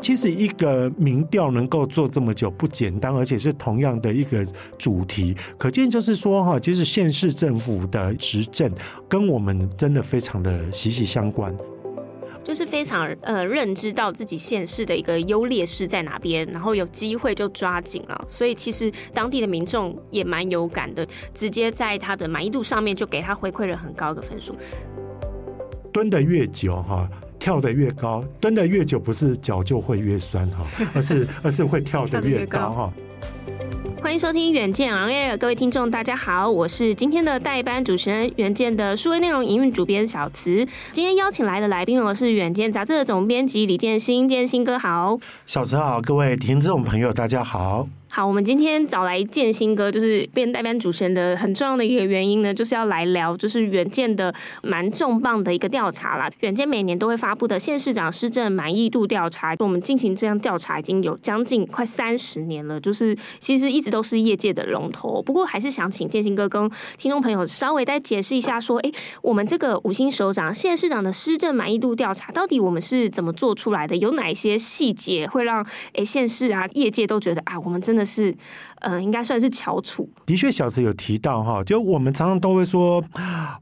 其实一个民调能够做这么久不简单，而且是同样的一个主题，可见就是说哈，其实县市政府的执政跟我们真的非常的息息相关。就是非常呃认知到自己县市的一个优劣势在哪边，然后有机会就抓紧了，所以其实当地的民众也蛮有感的，直接在他的满意度上面就给他回馈了很高的分数。蹲得越久哈，跳得越高；蹲得越久，不是脚就会越酸哈，而是而是会跳得越高哈。欢迎收听远见 On Air，各位听众大家好，我是今天的代班主持人，远见的数位内容营运主编小慈。今天邀请来的来宾哦是远见杂志的总编辑李建新，建新哥好，小慈好，各位听众朋友大家好。好，我们今天找来建兴哥，就是变代班主持人的很重要的一个原因呢，就是要来聊，就是远见的蛮重磅的一个调查啦。远见每年都会发布的县市长施政满意度调查，我们进行这样调查已经有将近快三十年了，就是其实一直都是业界的龙头。不过还是想请建兴哥跟听众朋友稍微再解释一下，说，哎，我们这个五星首长县市长的施政满意度调查，到底我们是怎么做出来的？有哪一些细节会让哎县市啊业界都觉得啊，我们真的是。呃，应该算是翘楚。的确，小慈有提到哈，就我们常常都会说，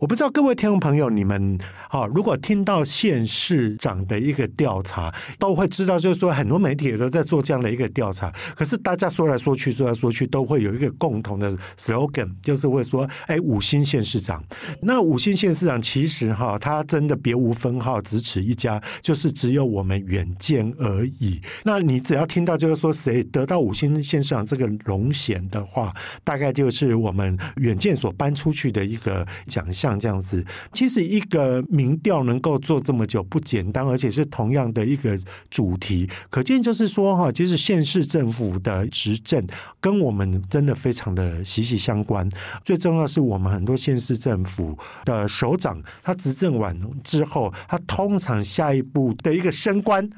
我不知道各位听众朋友，你们哈，如果听到县市长的一个调查，都会知道，就是说很多媒体也都在做这样的一个调查。可是大家说来说去，说来说去，都会有一个共同的 slogan，就是会说，哎，五星县市长。那五星县市长其实哈，他真的别无分号，只此一家，就是只有我们远见而已。那你只要听到就是说谁得到五星县市长这个荣险的话，大概就是我们远见所颁出去的一个奖项这样子。其实一个民调能够做这么久不简单，而且是同样的一个主题，可见就是说哈，其实县市政府的执政跟我们真的非常的息息相关。最重要是我们很多县市政府的首长，他执政完之后，他通常下一步的一个升官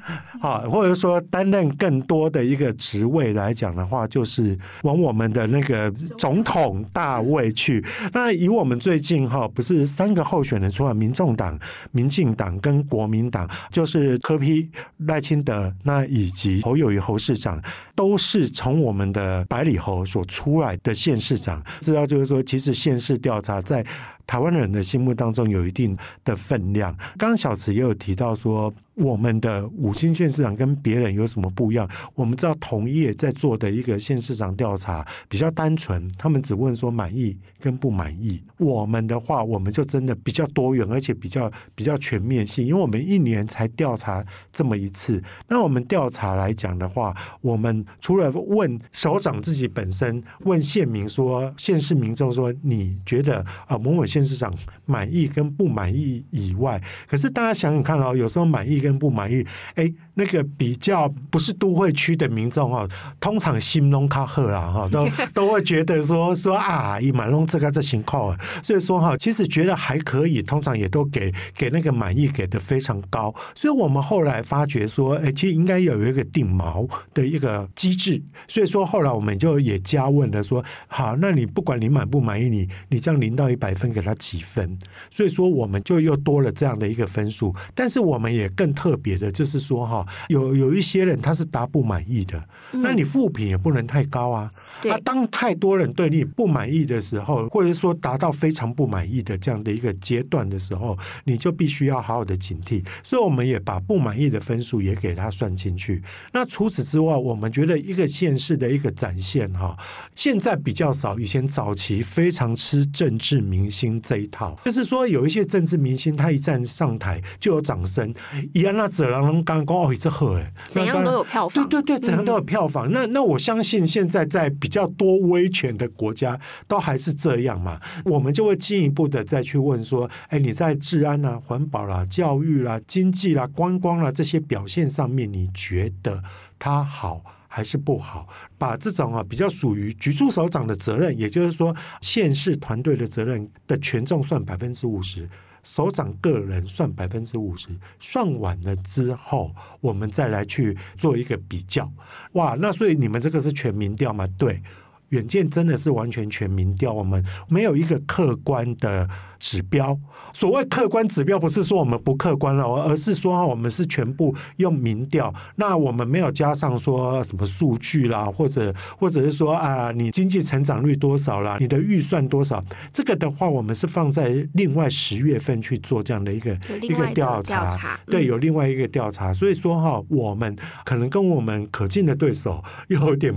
啊，或者说担任更多的一个职位来讲的话，话就是。往我们的那个总统大位去。那以我们最近哈，不是三个候选人出来，民众党、民进党跟国民党，就是柯批、赖清德，那以及侯友宜侯市长，都是从我们的百里侯所出来的县市长。知道就是说，其实县市调查在。台湾人的心目当中有一定的分量。刚刚小池也有提到说，我们的五星县市长跟别人有什么不一样？我们知道同业在做的一个县市长调查比较单纯，他们只问说满意跟不满意。我们的话，我们就真的比较多元，而且比较比较全面性，因为我们一年才调查这么一次。那我们调查来讲的话，我们除了问首长自己本身，问县民说，县市民众说，你觉得啊某某县县市长满意跟不满意以外，可是大家想想看哦，有时候满意跟不满意，哎，那个比较不是都会区的民众哦，通常心中卡赫啦哈，都 都会觉得说说啊，以满龙这个这情况，所以说哈，其实觉得还可以，通常也都给给那个满意给的非常高，所以我们后来发觉说，哎，其实应该有一个定毛的一个机制，所以说后来我们就也加问了说，好，那你不管你满不满意，你你这样零到一百分给。他几分？所以说我们就又多了这样的一个分数，但是我们也更特别的，就是说哈，有有一些人他是答不满意的，那你负评也不能太高啊。啊，当太多人对你不满意的时候，或者说达到非常不满意的这样的一个阶段的时候，你就必须要好好的警惕。所以我们也把不满意的分数也给他算进去。那除此之外，我们觉得一个县市的一个展现哈，现在比较少，以前早期非常吃政治明星这一套，就是说有一些政治明星他一站上台就有掌声，一样那怎样刚刚哦，这贺哎，怎样都有票房，对对对，怎样都有票房。嗯、那那我相信现在在。比较多威权的国家都还是这样嘛，我们就会进一步的再去问说，哎，你在治安啊、环保啦、教育啦、经济啦、观光啦这些表现上面，你觉得它好还是不好？把这种啊比较属于局处首长的责任，也就是说县市团队的责任的权重算百分之五十。首长个人算百分之五十，算完了之后，我们再来去做一个比较。哇，那所以你们这个是全民调吗？对，远见真的是完全全民调，我们没有一个客观的指标。所谓客观指标，不是说我们不客观了，而是说我们是全部用民调。那我们没有加上说什么数据啦，或者或者是说啊，你经济成长率多少啦，你的预算多少？这个的话，我们是放在另外十月份去做这样的一个一个调查。对，有另外一个调查。所以说哈，我们可能跟我们可敬的对手有点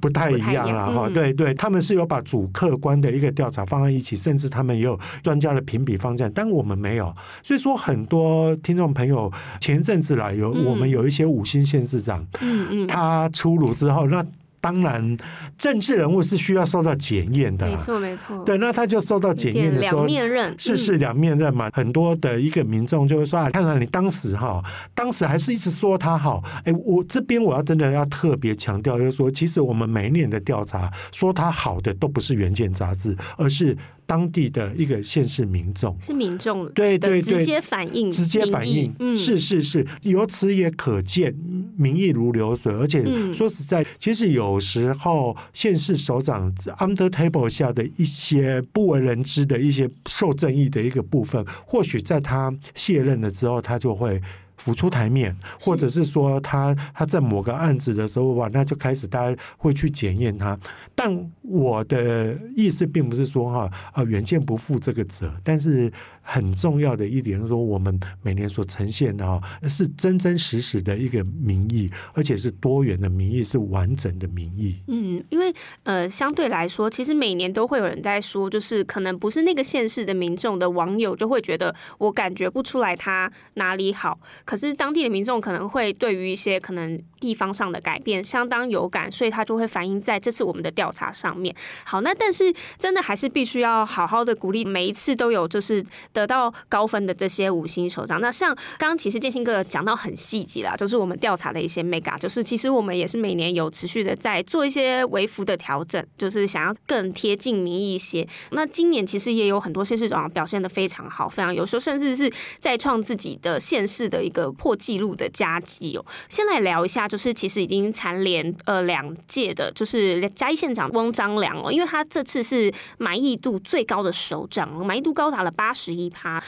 不太一样了哈。对对，他们是有把主客观的一个调查放在一起，甚至他们也有专家的评比方向，但我们没有。所以说，很多听众朋友前一阵子来有我们有一些五星县市长，嗯嗯，他出炉之后那。当然，政治人物是需要受到检验的，没错没错。对，那他就受到检验的时候，两面刃，是是两面刃嘛。很多的一个民众就会说啊，看来你当时哈，当时还是一直说他好。哎，我这边我要真的要特别强调，就是说，其实我们每一年的调查说他好的都不是《原件》杂志，而是。当地的一个县市民众。是民众，对对对，直接反映，直接反映，嗯，是是是，由此也可见民意如流水。而且说实在，其实有时候县市首长 under table 下的一些不为人知的一些受正义的一个部分，或许在他卸任了之后，他就会。浮出台面，或者是说他他在某个案子的时候哇，那就开始大家会去检验他。但我的意思并不是说哈啊远见不负这个责，但是。很重要的一点就是说，我们每年所呈现的啊，是真真实实的一个民意，而且是多元的民意，是完整的民意。嗯，因为呃，相对来说，其实每年都会有人在说，就是可能不是那个县市的民众的网友就会觉得我感觉不出来他哪里好，可是当地的民众可能会对于一些可能地方上的改变相当有感，所以他就会反映在这次我们的调查上面。好，那但是真的还是必须要好好的鼓励，每一次都有就是。得到高分的这些五星首长，那像刚刚其实建兴哥讲到很细节啦，就是我们调查的一些 mega，就是其实我们也是每年有持续的在做一些微幅的调整，就是想要更贴近民意一些。那今年其实也有很多县市长表现的非常好，非常优秀，甚至是再创自己的县市的一个破纪录的佳绩哦。先来聊一下，就是其实已经蝉联呃两届的，就是嘉义县长翁章良哦，因为他这次是满意度最高的首长，满意度高达了八十一。他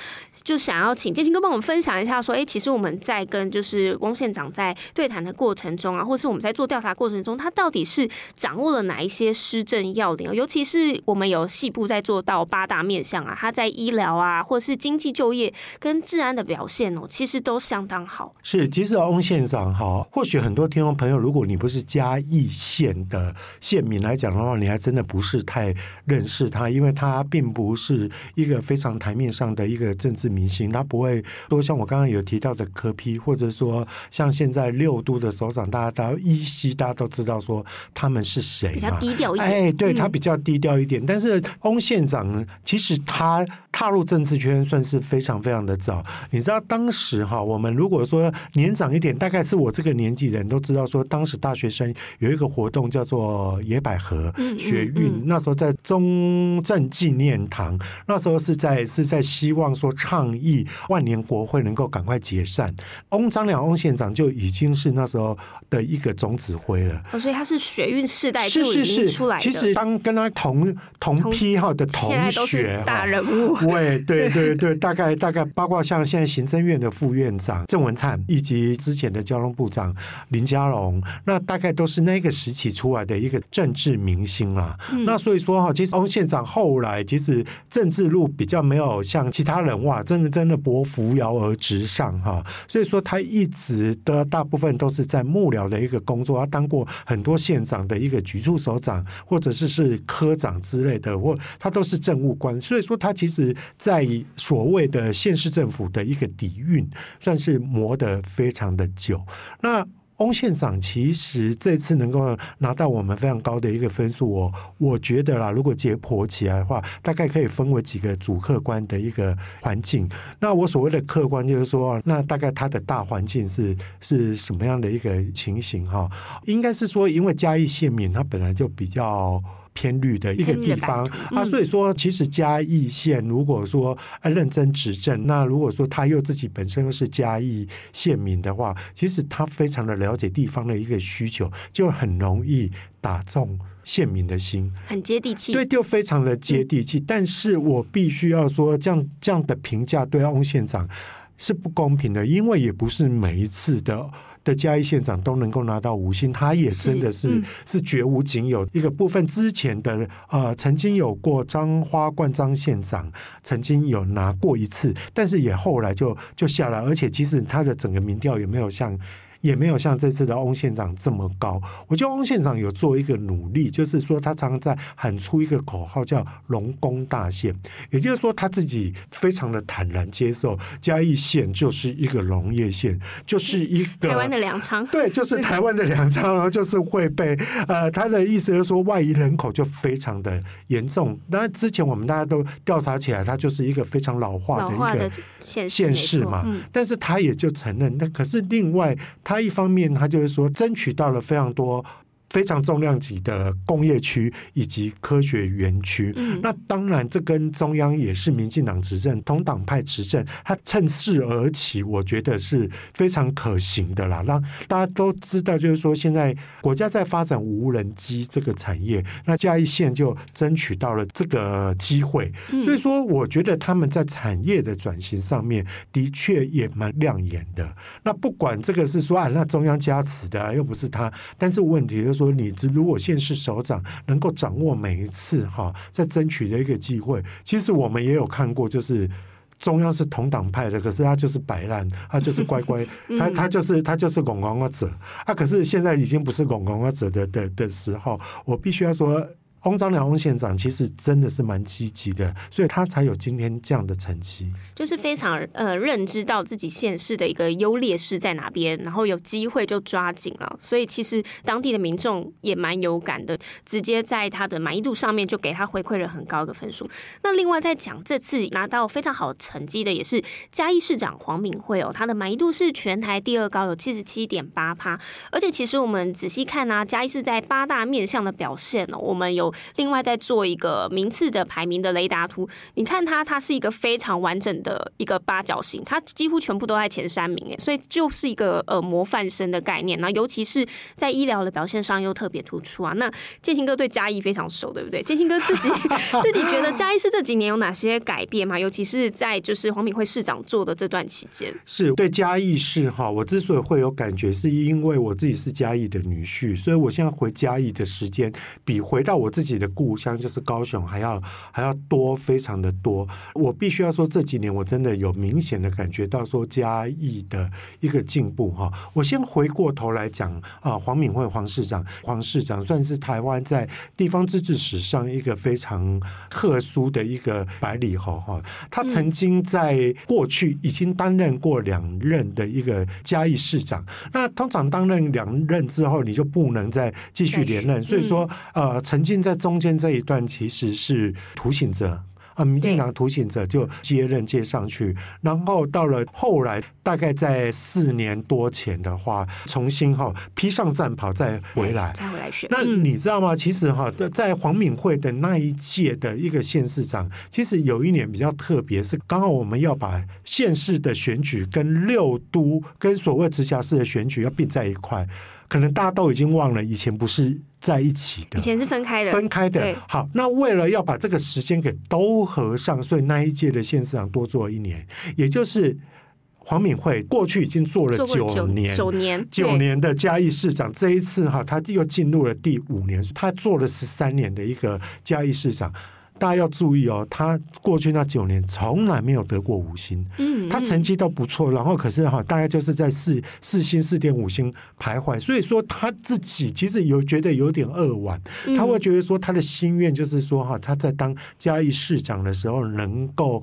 就想要请建兴哥帮我们分享一下，说，哎，其实我们在跟就是翁县长在对谈的过程中啊，或是我们在做调查过程中，他到底是掌握了哪一些施政要领？尤其是我们有细部在做到八大面向啊，他在医疗啊，或是经济就业跟治安的表现哦，其实都相当好。是，其实翁县长哈，或许很多听众朋友，如果你不是嘉义县的县民来讲的话，你还真的不是太认识他，因为他并不是一个非常台面上。的一个政治明星，他不会说像我刚刚有提到的柯批或者说像现在六都的首长，大家大家依稀大家都知道说他们是谁嘛，比较低调一点。哎，对他比较低调一点。嗯、但是翁县长其实他踏入政治圈算是非常非常的早。你知道当时哈，我们如果说年长一点，大概是我这个年纪的人都知道说，当时大学生有一个活动叫做野百合学运，嗯嗯嗯、那时候在中正纪念堂，那时候是在是在。希望说倡议万年国会能够赶快解散，翁章良翁县长就已经是那时候的一个总指挥了。哦，所以他是学运世代就已经出来的。是是是，其实当跟他同同批号的同学大人物，对对对 对，大概大概包括像现在行政院的副院长郑文灿，以及之前的交通部长林佳龙，那大概都是那个时期出来的一个政治明星啦。嗯、那所以说哈，其实翁县长后来其实政治路比较没有像。其他人哇，真的真的伯扶摇而直上哈，所以说他一直的大部分都是在幕僚的一个工作，他当过很多县长的一个局处首长，或者是是科长之类的，或他都是政务官，所以说他其实在所谓的县市政府的一个底蕴，算是磨得非常的久。那翁县长其实这次能够拿到我们非常高的一个分数，我我觉得啦，如果解剖起来的话，大概可以分为几个主客观的一个环境。那我所谓的客观就是说，那大概它的大环境是是什么样的一个情形哈？应该是说，因为嘉义县民他本来就比较。偏绿的一个地方嗯、啊。所以说，其实嘉义县如果说认真执政，那如果说他又自己本身又是嘉义县民的话，其实他非常的了解地方的一个需求，就很容易打中县民的心，很接地气。对，就非常的接地气。嗯、但是我必须要说，这样这样的评价对翁县长是不公平的，因为也不是每一次的。的嘉义县长都能够拿到五星，他也真的是是，、嗯、是绝无仅有一个部分。之前的呃，曾经有过张花冠张县长曾经有拿过一次，但是也后来就就下来，而且其实他的整个民调也没有像。也没有像这次的翁县长这么高。我觉得翁县长有做一个努力，就是说他常常在喊出一个口号叫“农工大县”，也就是说他自己非常的坦然接受嘉义县就是一个农业县，就是一个台湾的粮仓。对，就是台湾的粮仓，然后就是会被呃，他的意思是说外移人口就非常的严重。那之前我们大家都调查起来，他就是一个非常老化的一个县市嘛。但是他也就承认，那可是另外他。一方面，他就是说，争取到了非常多。非常重量级的工业区以及科学园区，嗯、那当然这跟中央也是民进党执政，同党派执政，他趁势而起，我觉得是非常可行的啦。让大家都知道，就是说现在国家在发展无人机这个产业，那嘉义县就争取到了这个机会，所以说我觉得他们在产业的转型上面的确也蛮亮眼的。那不管这个是说啊，那中央加持的，又不是他，但是问题就是。说你如果现市首长能够掌握每一次哈，在争取的一个机会，其实我们也有看过，就是中央是同党派的，可是他就是摆烂，他就是乖乖，他他就是他就是拱拱啊者啊，可是现在已经不是拱拱啊者的的的时候，我必须要说。翁章梁翁县长其实真的是蛮积极的，所以他才有今天这样的成绩。就是非常呃认知到自己县市的一个优劣势在哪边，然后有机会就抓紧了。所以其实当地的民众也蛮有感的，直接在他的满意度上面就给他回馈了很高的分数。那另外在讲这次拿到非常好成绩的也是嘉义市长黄敏惠哦，他的满意度是全台第二高，有七十七点八趴。而且其实我们仔细看、啊，嘉义市在八大面向的表现哦，我们有。另外再做一个名次的排名的雷达图，你看它，它是一个非常完整的一个八角形，它几乎全部都在前三名诶，所以就是一个呃模范生的概念。那尤其是在医疗的表现上又特别突出啊。那建兴哥对嘉义非常熟，对不对？建兴哥自己 自己觉得嘉义市这几年有哪些改变吗？尤其是在就是黄敏惠市长做的这段期间，是对嘉义市哈，我之所以会有感觉，是因为我自己是嘉义的女婿，所以我现在回嘉义的时间比回到我自己。自己的故乡就是高雄，还要还要多，非常的多。我必须要说，这几年我真的有明显的感觉到说嘉义的一个进步哈。我先回过头来讲啊，黄敏惠黄市长，黄市长算是台湾在地方自治史上一个非常特殊的一个百里侯哈。他曾经在过去已经担任过两任的一个嘉义市长。那通常担任两任之后，你就不能再继续连任，所以说呃，曾经在中间这一段其实是涂醒哲啊，民进党涂醒哲就接任接上去，然后到了后来，大概在四年多前的话，重新哈披上战袍再回来，再回来选。那你知道吗？其实哈，在黄敏惠的那一届的一个县市长，其实有一年比较特别，是刚好我们要把县市的选举跟六都跟所谓直辖市的选举要并在一块。可能大家都已经忘了，以前不是在一起的，以前是分开的，分开的。好，那为了要把这个时间给都合上，所以那一届的县市长多做了一年，也就是黄敏惠过去已经做了九年，九年，九年的嘉义市长，这一次哈，他又进入了第五年，他做了十三年的一个嘉义市长。大家要注意哦，他过去那九年从来没有得过五星，嗯，他成绩都不错，然后可是哈，大概就是在四四星、四点五星徘徊，所以说他自己其实有觉得有点扼腕，他会觉得说他的心愿就是说哈，他在当嘉义市长的时候能够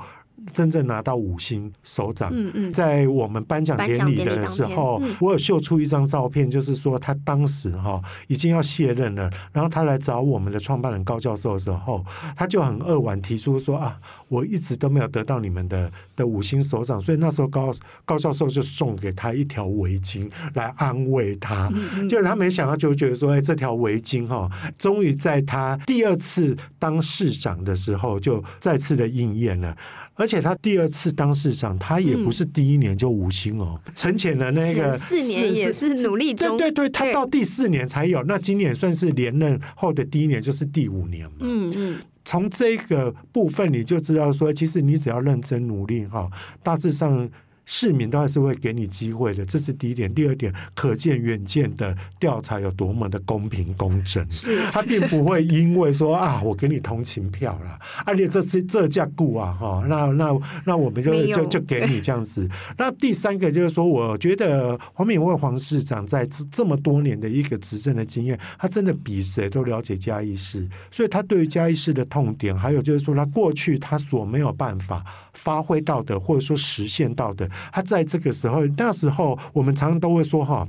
真正拿到五星首长。嗯嗯，在我们颁奖典礼的时候，嗯、我有秀出一张照片，就是说他当时哈已经要卸任了，然后他来找我们的创办人高教授的时候，他就很扼腕提出说啊，我一直都没有得到你们的的五星首长，所以那时候高高教授就送给他一条围巾来安慰他。嗯、就他没想到，就觉得说，哎，这条围巾哈，终于在他第二次当市长的时候就再次的应验了。而且他第二次当市长，他也不是第一年就五星哦，陈潜的那个四年也是努力中，对对对，他到第四年才有。那今年算是连任后的第一年，就是第五年嘛。嗯嗯，从这个部分你就知道说，其实你只要认真努力哈，大致上。市民都还是会给你机会的，这是第一点。第二点，可见远见的调查有多么的公平公正。是，他并不会因为说啊，我给你同情票了，啊，且这次这价固啊，哈，那那那我们就就就给你这样子。那第三个就是说，我觉得黄敏惠黄市长在这这么多年的一个执政的经验，他真的比谁都了解嘉义市，所以他对于嘉义市的痛点，还有就是说他过去他所没有办法发挥到的，或者说实现到的。他在这个时候，那时候我们常常都会说哈，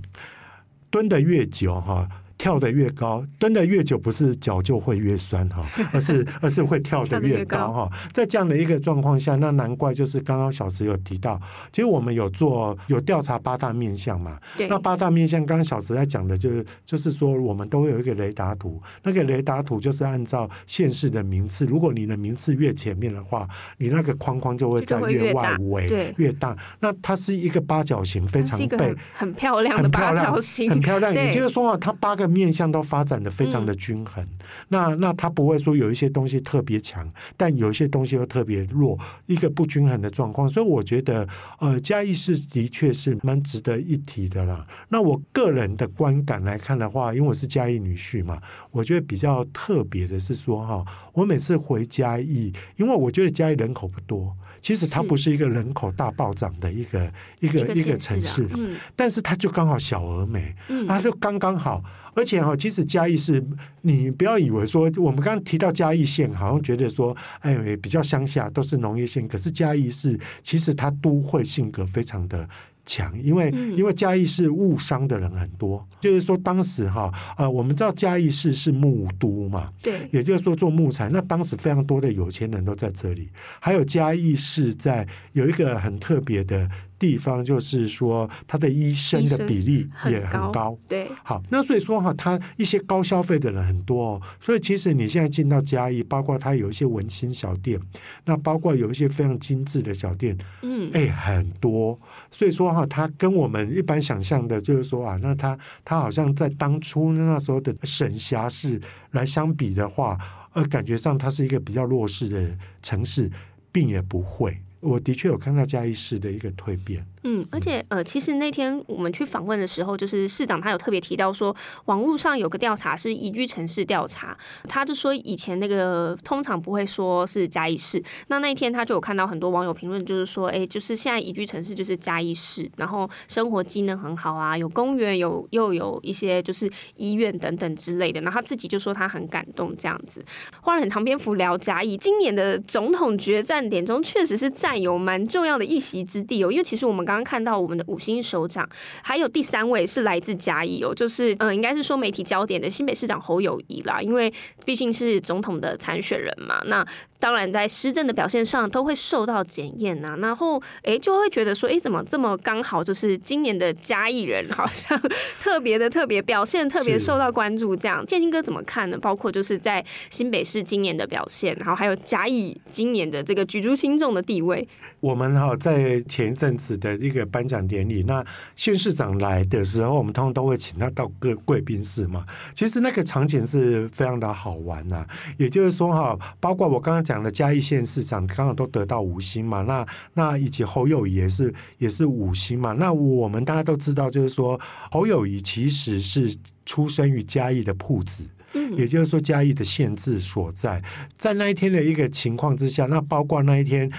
蹲的越久哈。跳得越高，蹲得越久，不是脚就会越酸哈，而是而是会跳得越高哈。在这样的一个状况下，那难怪就是刚刚小池有提到，其实我们有做有调查八大面相嘛。对。那八大面相，刚刚小池在讲的就是就是说，我们都会有一个雷达图，那个雷达图就是按照现世的名次，如果你的名次越前面的话，你那个框框就会在越外围越大，越大。那它是一个八角形，非常被很漂亮的八角形，很漂亮。也就是说啊，它八个。面向都发展的非常的均衡，嗯、那那他不会说有一些东西特别强，但有一些东西又特别弱，一个不均衡的状况。所以我觉得，呃，嘉义市的确是蛮值得一提的啦。那我个人的观感来看的话，因为我是嘉义女婿嘛，我觉得比较特别的是说哈，我每次回嘉义，因为我觉得嘉义人口不多，其实它不是一个人口大暴涨的一个一个一个城市，嗯、但是它就刚好小而美，嗯、它就刚刚好。而且哈，其实嘉义是，你不要以为说，我们刚刚提到嘉义县，好像觉得说，哎，比较乡下，都是农业县。可是嘉义市其实它都会性格非常的强，因为因为嘉义市务商的人很多，就是说当时哈，呃，我们知道嘉义市是木都嘛，对，也就是说做木材，那当时非常多的有钱人都在这里，还有嘉义市在有一个很特别的。地方就是说，他的医生的比例也很高，很高，对。好，那所以说哈，他一些高消费的人很多哦。所以其实你现在进到嘉义，包括他有一些文青小店，那包括有一些非常精致的小店，嗯，哎，很多。所以说哈，他跟我们一般想象的，就是说啊，那他他好像在当初那时候的省辖市来相比的话，呃，感觉上它是一个比较弱势的城市，并也不会。我的确有看到嘉义市的一个蜕变。嗯，而且呃，其实那天我们去访问的时候，就是市长他有特别提到说，网络上有个调查是宜居城市调查，他就说以前那个通常不会说是嘉义市，那那一天他就有看到很多网友评论，就是说，哎，就是现在宜居城市就是嘉义市，然后生活机能很好啊，有公园，有又有一些就是医院等等之类的，然后他自己就说他很感动这样子，花了很长篇幅聊嘉义，今年的总统决战点中确实是占有蛮重要的一席之地哦，因为其实我们刚。刚看到我们的五星首长，还有第三位是来自嘉义哦，就是嗯、呃，应该是说媒体焦点的新北市长侯友谊啦，因为毕竟是总统的参选人嘛，那。当然，在施政的表现上都会受到检验呐。然后，哎，就会觉得说，哎，怎么这么刚好？就是今年的嘉义人好像 特别的特别表现，特别受到关注。这样，建兴哥怎么看呢？包括就是在新北市今年的表现，然后还有嘉义今年的这个举足轻重的地位。我们哈在前一阵子的一个颁奖典礼，那县市长来的时候，我们通常都会请他到各贵宾室嘛。其实那个场景是非常的好玩呐。也就是说哈，包括我刚刚讲。的嘉义县市长刚好都得到五星嘛，那那以及侯友谊也是也是五星嘛，那我们大家都知道，就是说侯友谊其实是出生于嘉义的铺子，嗯，也就是说嘉义的县治所在，在那一天的一个情况之下，那包括那一天。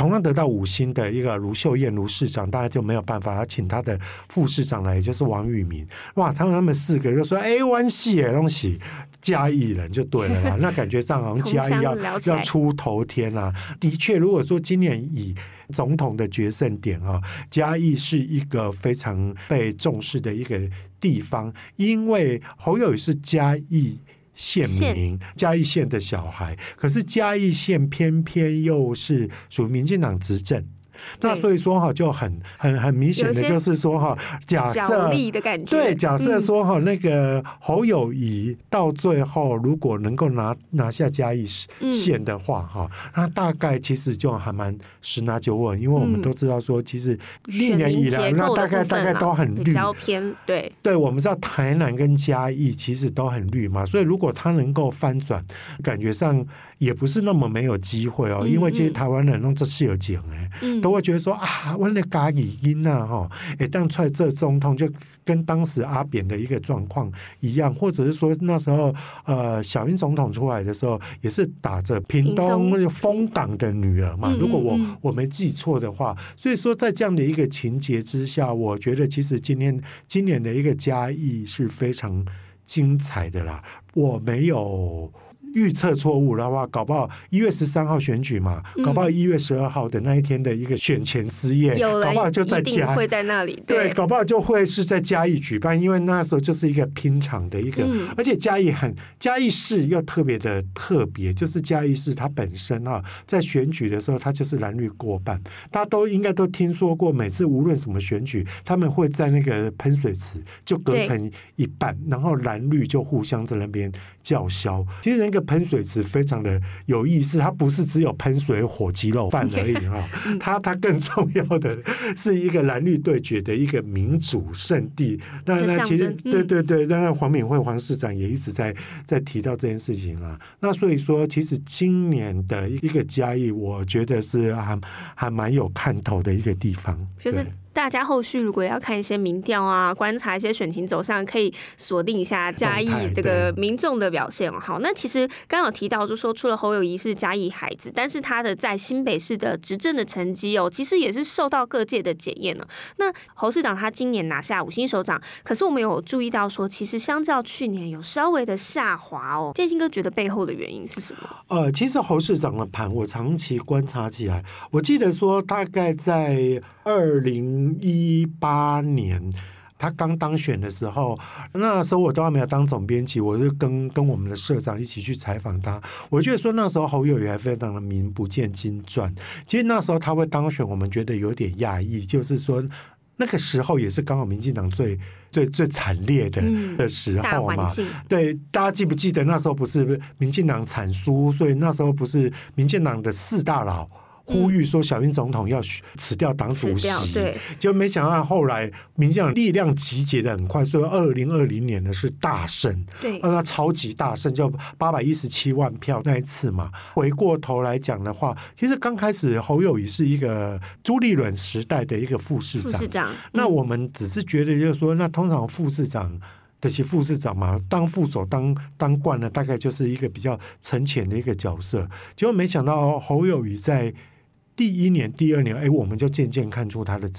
同样得到五星的一个卢秀燕卢市长，大家就没有办法，要请他的副市长来，也就是王玉民。哇，他们他们四个就说：“哎，湾系哎，东西嘉义人就对了啦。”那感觉上好像嘉义要要出头天啊。的确，如果说今年以总统的决胜点啊，嘉义是一个非常被重视的一个地方，因为侯友宜是嘉义县民，嘉义县的小孩，可是嘉义县偏偏又是属于民进党执政。那所以说哈，就很很很明显的就是说哈，假设对，假设说哈，那个侯友谊到最后如果能够拿拿下嘉义县的话哈，那大概其实就还蛮十拿九稳，因为我们都知道说，其实历年以来那大概大概都很绿，比较偏对。对，我们知道台南跟嘉义其实都很绿嘛，所以如果他能够翻转，感觉上。也不是那么没有机会哦，因为其实台湾人弄这事情哎，都会觉得说啊，我的嘉义音呐哈，哎，当出来这总统就跟当时阿扁的一个状况一样，或者是说那时候呃小英总统出来的时候，也是打着屏东枫党的女儿嘛，如果我我没记错的话，所以说在这样的一个情节之下，我觉得其实今天今年的一个嘉义是非常精彩的啦，我没有。预测错误的话，搞不好一月十三号选举嘛，嗯、搞不好一月十二号的那一天的一个选前之夜，了搞不好就在嘉义会在那里。对，对搞不好就会是在嘉义举办，因为那时候就是一个拼场的一个，嗯、而且嘉义很嘉义市又特别的特别，就是嘉义市它本身啊，在选举的时候它就是蓝绿过半，大家都应该都听说过，每次无论什么选举，他们会在那个喷水池就隔成一半，然后蓝绿就互相在那边叫嚣。其实那个。喷水池非常的有意思，它不是只有喷水火鸡肉饭而已 哈，它它更重要的是一个蓝绿对决的一个民主圣地。那那其实对对对，那黄敏惠黄市长也一直在在提到这件事情啊。那所以说，其实今年的一个嘉义，我觉得是还还蛮有看头的一个地方。对。大家后续如果要看一些民调啊，观察一些选情走向，可以锁定一下嘉义这个民众的表现。好，那其实刚刚有提到，就说除了侯友谊是嘉义孩子，但是他的在新北市的执政的成绩哦，其实也是受到各界的检验了。那侯市长他今年拿下五星首长，可是我们有注意到说，其实相较去年有稍微的下滑哦。建兴哥觉得背后的原因是什么？呃，其实侯市长的盘我长期观察起来，我记得说大概在二零。一八年，他刚当选的时候，那时候我都还没有当总编辑，我就跟跟我们的社长一起去采访他。我觉得说那时候侯友宜还非常的名不见经传。其实那时候他会当选，我们觉得有点讶异，就是说那个时候也是刚好民进党最最最惨烈的的时候嘛。对，大家记不记得那时候不是民进党惨输，所以那时候不是民进党的四大佬。呼吁说小英总统要辞掉党主席，对，就没想到后来民进党力量集结的很快，所以二零二零年呢是大胜，对，那超级大胜，就八百一十七万票那一次嘛。回过头来讲的话，其实刚开始侯友谊是一个朱立伦时代的一个副市长，副市长，那我们只是觉得就是说，那通常副市长的其副市长嘛，当副手当当惯了，大概就是一个比较沉潜的一个角色，结果没想到侯友谊在。第一年、第二年，哎，我们就渐渐看出他的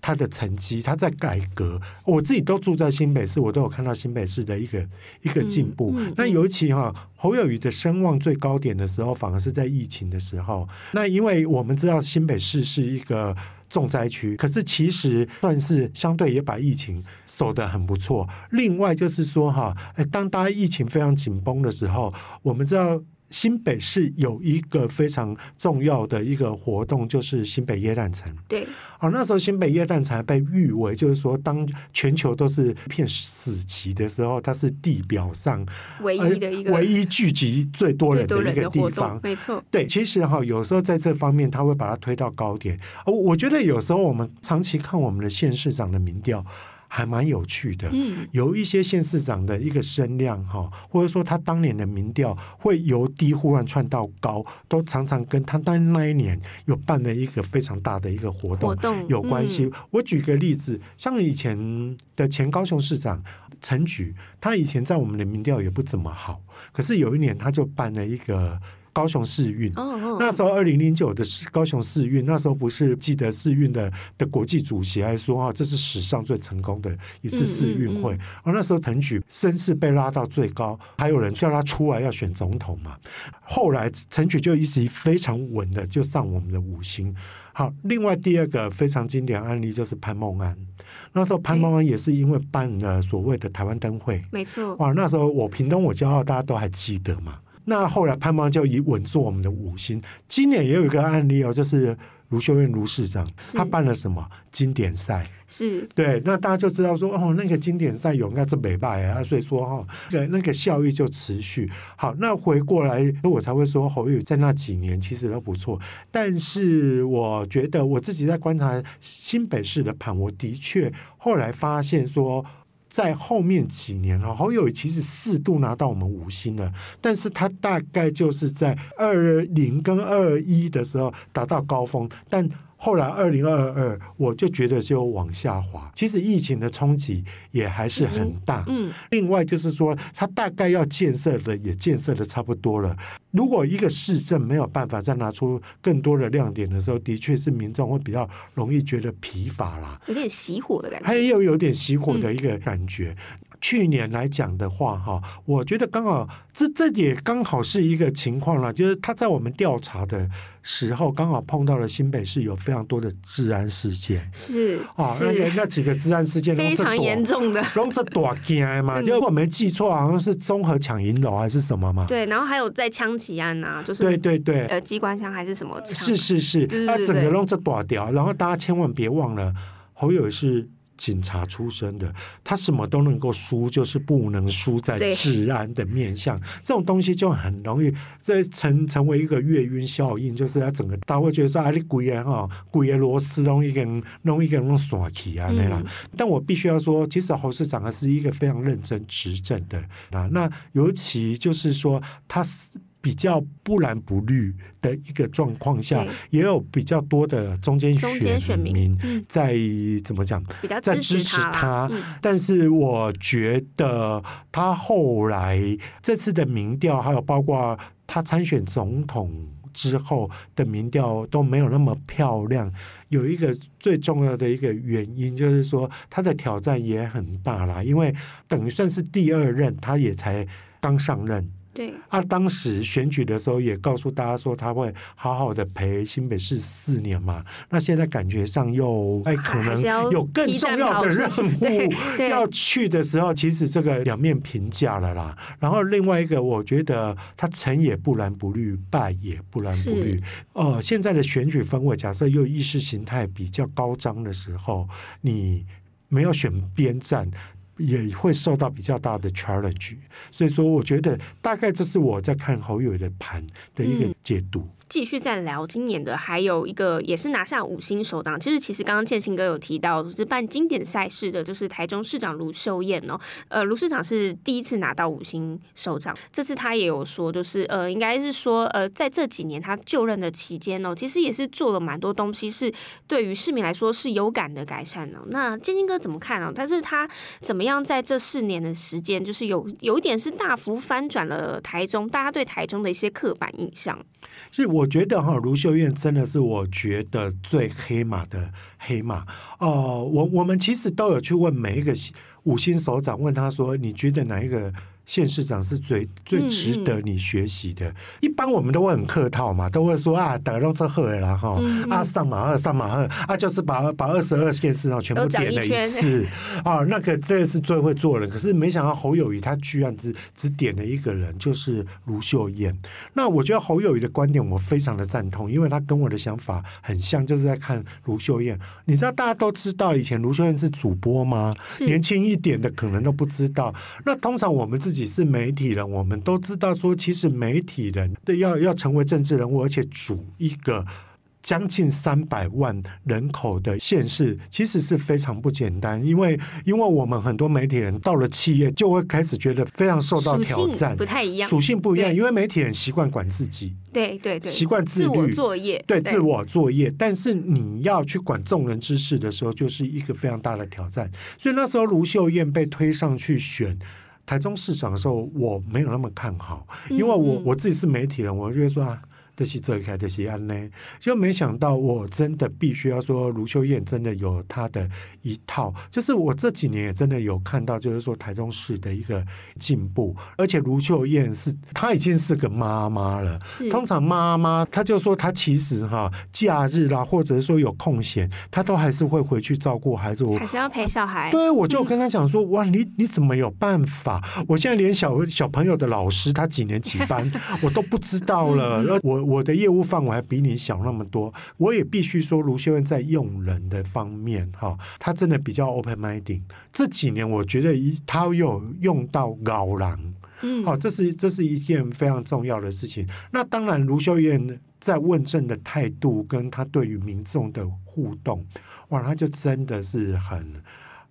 他的成绩，他在改革。我自己都住在新北市，我都有看到新北市的一个一个进步。嗯嗯、那尤其哈，侯友宇的声望最高点的时候，反而是在疫情的时候。那因为我们知道新北市是一个重灾区，可是其实算是相对也把疫情守得很不错。另外就是说哈，哎，当大家疫情非常紧绷的时候，我们知道。新北市有一个非常重要的一个活动，就是新北耶诞城。对，好，那时候新北耶诞城被誉为，就是说，当全球都是片死寂的时候，它是地表上唯一的一个、唯一聚集最多人的一个地方。没错，对，其实哈，有时候在这方面，他会把它推到高点。我我觉得有时候我们长期看我们的县市长的民调。还蛮有趣的，有一些县市长的一个声量哈，或者说他当年的民调会由低忽然窜到高，都常常跟他当那一年有办了一个非常大的一个活动有关系。我举个例子，像以前的前高雄市长陈菊，他以前在我们的民调也不怎么好，可是有一年他就办了一个。高雄市运。那时候二零零九的高雄市运，那时候不是记得市运的的国际主席还说啊，这是史上最成功的一次市运会。而、嗯嗯嗯、那时候陈菊声势被拉到最高，还有人叫他出来要选总统嘛。后来陈菊就一直非常稳的就上我们的五星。好，另外第二个非常经典案例就是潘孟安。那时候潘孟安也是因为办了所谓的台湾灯会，没错。哇，那时候我屏东我骄傲，大家都还记得嘛。那后来潘邦就以稳坐我们的五星。今年也有一个案例哦，就是。卢秀燕卢市长，他办了什么经典赛？是对，那大家就知道说，哦，那个经典赛有应该是美败啊，所以说哈，对，那个效益就持续。好，那回过来，我才会说侯友宜在那几年其实都不错，但是我觉得我自己在观察新北市的盘，我的确后来发现说。在后面几年啊，侯友其实四度拿到我们五星了，但是他大概就是在二零跟二一的时候达到高峰，但。后来二零二二，我就觉得就往下滑。其实疫情的冲击也还是很大。嗯，另外就是说，它大概要建设的也建设的差不多了。如果一个市政没有办法再拿出更多的亮点的时候，的确是民众会比较容易觉得疲乏啦，有点熄火的感觉。还有有点熄火的一个感觉。嗯去年来讲的话，哈，我觉得刚好这这也刚好是一个情况了，就是他在我们调查的时候，刚好碰到了新北市有非常多的治安事件，是啊，那那几个治安事件非常严重的，拢这大件嘛，就我没记错，好像是综合抢银楼还是什么嘛？对，然后还有在枪击案呐，就是对对对，呃，机关枪还是什么？是是是，那整个拢这多掉，然后大家千万别忘了，侯友是。警察出身的，他什么都能够输，就是不能输在治安的面向。这种东西就很容易这成成为一个月晕效应，就是他整个大会觉得说啊，你贵啊哈，鬼啊螺丝弄一根弄一根弄耍起啊那样。但我必须要说，其实侯市长还是一个非常认真执政的啊。那尤其就是说他是。比较不蓝不绿的一个状况下，也有比较多的中间选民在怎么讲，在支持他。但是我觉得他后来这次的民调，还有包括他参选总统之后的民调都没有那么漂亮。有一个最重要的一个原因，就是说他的挑战也很大啦，因为等于算是第二任，他也才刚上任。对，啊，当时选举的时候也告诉大家说他会好好的陪新北市四年嘛。那现在感觉上又哎，可能有更重要的任务 要去的时候，其实这个两面评价了啦。然后另外一个，我觉得他成也不蓝不绿，败也不蓝不绿。哦、呃，现在的选举氛围，假设又意识形态比较高涨的时候，你没有选边站。也会受到比较大的 challenge，所以说我觉得大概这是我在看侯友的盘的一个解读。嗯继续再聊今年的，还有一个也是拿下五星首长。其实，其实刚刚建兴哥有提到，就是办经典赛事的，就是台中市长卢秀燕哦。呃，卢市长是第一次拿到五星首长，这次他也有说，就是呃，应该是说呃，在这几年他就任的期间哦，其实也是做了蛮多东西，是对于市民来说是有感的改善呢。那建兴哥怎么看呢？但是他怎么样在这四年的时间，就是有有一点是大幅翻转了台中大家对台中的一些刻板印象。所以我我觉得哈，卢秀燕真的是我觉得最黑马的黑马哦。我我们其实都有去问每一个五星首长，问他说，你觉得哪一个？县市长是最最值得你学习的。一般我们都会很客套嘛，都会说啊，打到这贺了哈，啊上马二上马二啊，就是把把二十二县市长全部点了一次 啊，那个这是最会做人。可是没想到侯友谊他居然只只点了一个人，就是卢秀燕。那我觉得侯友谊的观点我非常的赞同，因为他跟我的想法很像，就是在看卢秀燕。你知道大家都知道以前卢秀燕是主播吗？年轻一点的可能都不知道。那通常我们自己。自己是媒体人，我们都知道说，其实媒体人对要要成为政治人物，而且主一个将近三百万人口的县市，其实是非常不简单。因为，因为我们很多媒体人到了企业，就会开始觉得非常受到挑战，不太一样，属性不一样。因为媒体人习惯管自己，对对对，习惯自律，作业，对，对自我作业。但是你要去管众人之事的时候，就是一个非常大的挑战。所以那时候卢秀燕被推上去选。台中市长的时候，我没有那么看好，因为我我自己是媒体人，我就会说啊。这些这开这些案呢，就没想到我真的必须要说，卢秀燕真的有她的一套。就是我这几年也真的有看到，就是说台中市的一个进步。而且卢秀燕是她已经是个妈妈了。是通常妈妈，她就说她其实哈假日啦，或者是说有空闲，她都还是会回去照顾孩子。我还是要陪小孩。对，我就跟她讲说，哇，你你怎么有办法？我现在连小小朋友的老师他几年几班 我都不知道了。然后我。我的业务范围还比你小那么多，我也必须说，卢秀燕在用人的方面，哈，他真的比较 open minding。这几年，我觉得一他有用到高狼，嗯，好，这是这是一件非常重要的事情。那当然，卢秀燕在问政的态度，跟他对于民众的互动，哇，他就真的是很。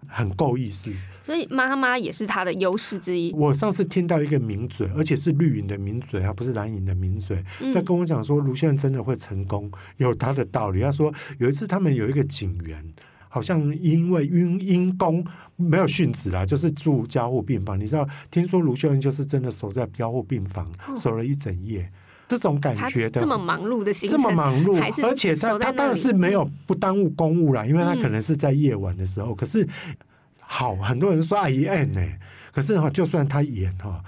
很够意思，所以妈妈也是他的优势之一。我上次听到一个名嘴，而且是绿营的名嘴，而不是蓝营的名嘴，在跟我讲说卢秀燕真的会成功，有他的道理。他说有一次他们有一个警员，好像因为因因公没有殉职啦，就是住加护病房。你知道，听说卢秀恩就是真的守在加护病房，守了一整夜。这种感觉的。这么忙碌的行程，这么忙碌，而且他他当然是没有不耽误公务啦，因为他可能是在夜晚的时候。嗯、可是好，很多人说阿姨演呢，可是哈，就算他演哈。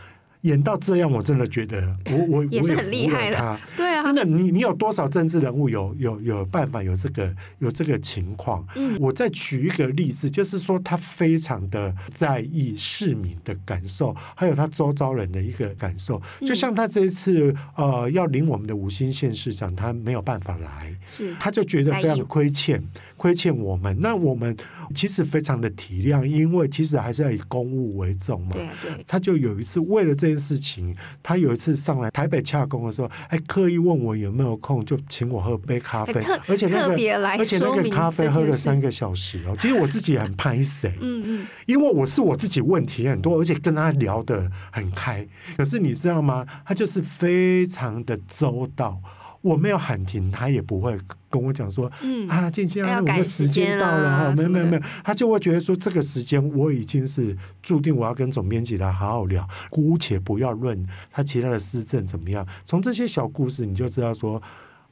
演到这样，我真的觉得我我也是很厉害的，对啊，真的，你你有多少政治人物有有有办法有这个有这个情况？嗯，我再举一个例子，就是说他非常的在意市民的感受，还有他周遭人的一个感受。就像他这一次呃要领我们的五星县市长，他没有办法来，是他就觉得非常亏欠。亏欠我们，那我们其实非常的体谅，因为其实还是要以公务为重嘛。他就有一次为了这件事情，他有一次上来台北洽公的时候，还刻意问我有没有空，就请我喝杯咖啡，而且那个而且那个咖啡喝了三个小时哦。其实我自己也很拍谁，嗯嗯，因为我是我自己问题很多，而且跟他聊得很开。可是你知道吗？他就是非常的周到。我没有喊停，他也不会跟我讲说，嗯。啊，静静啊，我们时间到了哈，没有没有没有，他就会觉得说，这个时间我已经是注定我要跟总编辑来好好聊，姑且不要论他其他的施政怎么样，从这些小故事你就知道说。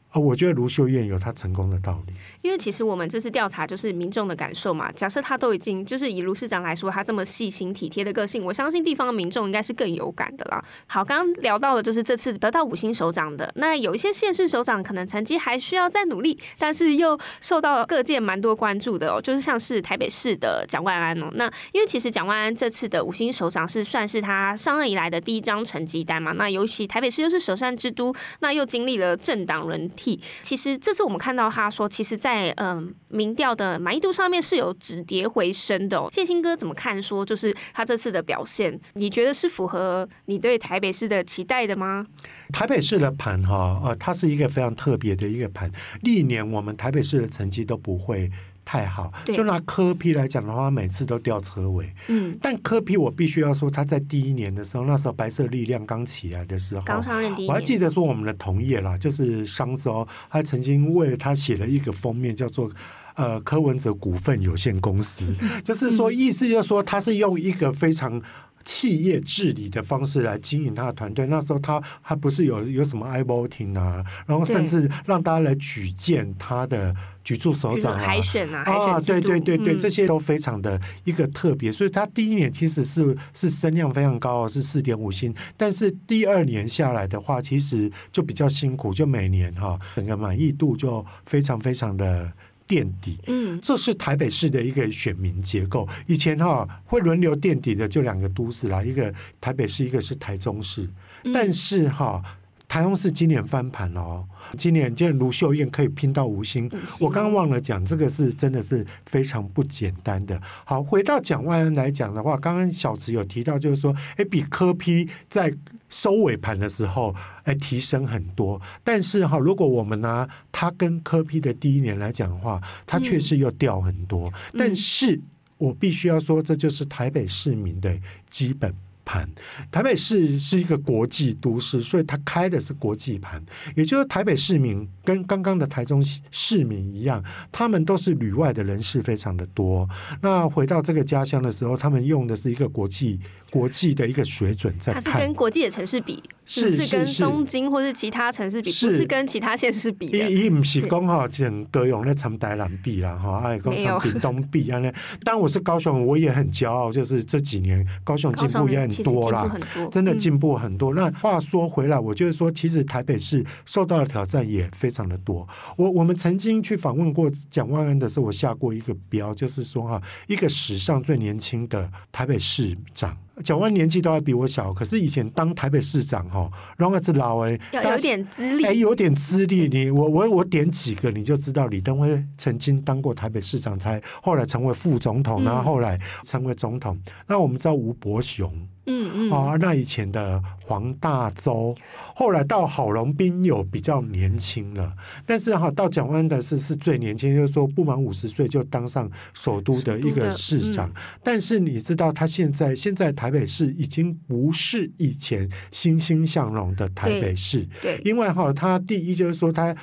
啊我觉得卢秀燕有她成功的道理，因为其实我们这次调查就是民众的感受嘛。假设他都已经就是以卢市长来说，他这么细心体贴的个性，我相信地方的民众应该是更有感的啦。好，刚刚聊到的就是这次得到五星首长的，那有一些县市首长可能成绩还需要再努力，但是又受到各界蛮多关注的哦。就是像是台北市的蒋万安哦，那因为其实蒋万安这次的五星首长是算是他上任以来的第一张成绩单嘛。那尤其台北市又是首善之都，那又经历了政党轮替。其实这次我们看到他说，其实在，嗯民调的满意度上面是有止跌回升的哦。建兴哥怎么看？说就是他这次的表现，你觉得是符合你对台北市的期待的吗？台北市的盘哈，呃，它是一个非常特别的一个盘。历年我们台北市的成绩都不会。太好，就拿科批来讲的话，每次都掉车尾。嗯，但科批我必须要说，他在第一年的时候，那时候白色力量刚起来的时候，刚上任第一年，我还记得说我们的同业啦，就是商周，他曾经为了他写了一个封面，叫做呃柯文哲股份有限公司，就是说意思就是说他是用一个非常。企业治理的方式来经营他的团队，那时候他还不是有有什么 i-voting 啊，然后甚至让大家来举荐他的举助首长啊，海选啊，海选啊，对对对对，嗯、这些都非常的一个特别，所以他第一年其实是是声量非常高，是四点五星，但是第二年下来的话，其实就比较辛苦，就每年哈整个满意度就非常非常的。垫底，嗯，这是台北市的一个选民结构。以前哈会轮流垫底的就两个都市啦，一个台北市，一个是台中市。但是哈。台中市今年翻盘哦，今年见卢秀燕可以拼到五星，我刚刚忘了讲，这个是真的是非常不简单的。好，回到蒋万安来讲的话，刚刚小池有提到，就是说，哎，比科批在收尾盘的时候，哎，提升很多。但是哈，如果我们拿他跟科批的第一年来讲的话，他确实又掉很多。嗯、但是我必须要说，这就是台北市民的基本盘。台北市是一个国际都市，所以它开的是国际盘，也就是台北市民跟刚刚的台中市民一样，他们都是旅外的人士非常的多。那回到这个家乡的时候，他们用的是一个国际国际的一个水准在看，它是跟国际的城市比，是是跟东京或是其他城市比，不是跟其他县市比的。伊伊不是 讲哈，像德勇那长台南比啦哈，哎，讲长屏东比啊那。当我是高雄，我也很骄傲，就是这几年高雄进步也很多啦，真的进步很多。那话说回来，我就是说，其实台北市受到的挑战也非常的多。我我们曾经去访问过蒋万安的时候，我下过一个标，就是说哈，一个史上最年轻的台北市长。蒋万年纪都还比我小，可是以前当台北市长哈，然后是老哎，要有点资历，哎，有点资历。你我我我点几个，你就知道李登辉曾经当过台北市长，才后来成为副总统，然后后来成为总统。嗯、那我们知道吴伯雄。嗯嗯，啊，那以前的黄大洲，后来到郝龙斌有比较年轻了，但是哈，到蒋万安的是是最年轻，就是说不满五十岁就当上首都的一个市长。嗯、但是你知道，他现在现在台北市已经不是以前欣欣向荣的台北市，对，对，因为哈，他第一就是说他。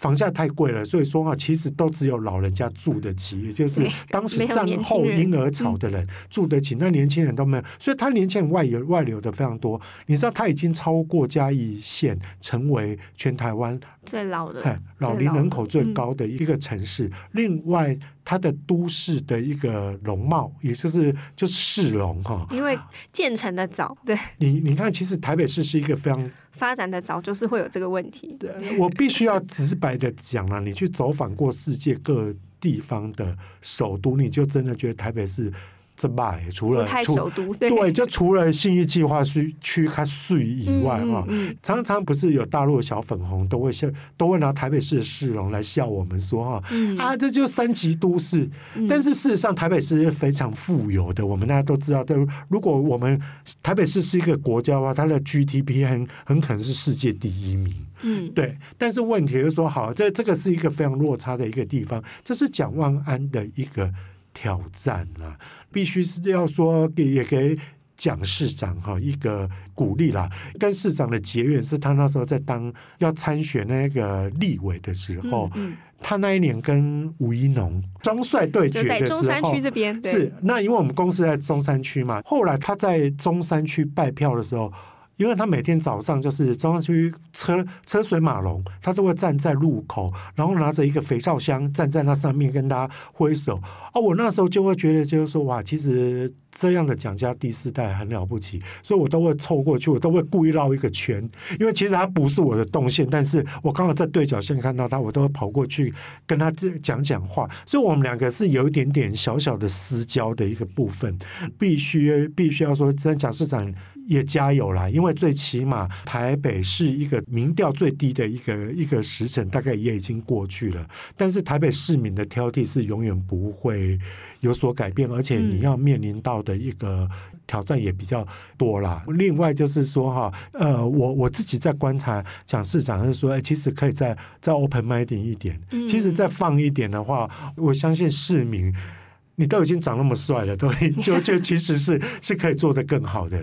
房价太贵了，所以说啊，其实都只有老人家住得起，也就是当时战后婴儿潮的人住得起，那年轻人都没有，所以他年轻人外流外流的非常多。你知道他已经超过嘉义县，成为全台湾最老的、老龄人口最高的一个城市。另外，它的都市的一个容貌，也就是就是市容哈，因为建成的早。对，你你看，其实台北市是一个非常。发展的早，就是会有这个问题。对，我必须要直白的讲了，你去走访过世界各地方的首都，你就真的觉得台北是。这卖除了对，对，就除了信义计划区区它税以外哈，嗯嗯、常常不是有大陆的小粉红都会笑，都会拿台北市的市容来笑我们说哈，嗯、啊，这就三级都市。嗯、但是事实上，台北市是非常富有的，我们大家都知道。但如果我们台北市是一个国家的话，它的 GDP 很很可能是世界第一名。嗯，对。但是问题是说，好，这这个是一个非常落差的一个地方，这是蒋万安的一个挑战啊。必须是要说给也给蒋市长哈一个鼓励啦，跟市长的结缘是他那时候在当要参选那个立委的时候，嗯嗯、他那一年跟吴一农双帅对决的时候，中山区这边是那因为我们公司在中山区嘛，后来他在中山区拜票的时候。因为他每天早上就是中山区车车水马龙，他都会站在路口，然后拿着一个肥皂箱站在那上面跟大家挥手。哦，我那时候就会觉得，就是说哇，其实这样的蒋家第四代很了不起，所以我都会凑过去，我都会故意绕一个圈，因为其实他不是我的动线，但是我刚好在对角线看到他，我都会跑过去跟他讲讲话。所以我们两个是有一点点小小的私交的一个部分，必须必须要说，真蒋市长。也加油啦，因为最起码台北是一个民调最低的一个一个时辰，大概也已经过去了。但是台北市民的挑剔是永远不会有所改变，而且你要面临到的一个挑战也比较多啦。嗯、另外就是说哈，呃，我我自己在观察蒋市长是说，哎，其实可以再再 open minded 一点，其实再放一点的话，我相信市民，你都已经长那么帅了，都就就其实是是可以做得更好的。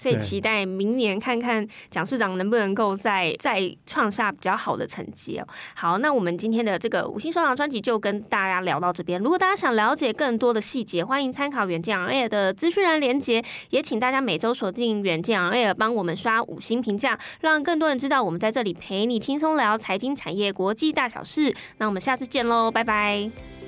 所以期待明年看看蒋市长能不能够再再创下比较好的成绩哦。好，那我们今天的这个五星收藏专辑就跟大家聊到这边。如果大家想了解更多的细节，欢迎参考远见 On Air 的资讯栏连接，也请大家每周锁定远见 On Air，帮我们刷五星评价，让更多人知道我们在这里陪你轻松聊财经产业国际大小事。那我们下次见喽，拜拜。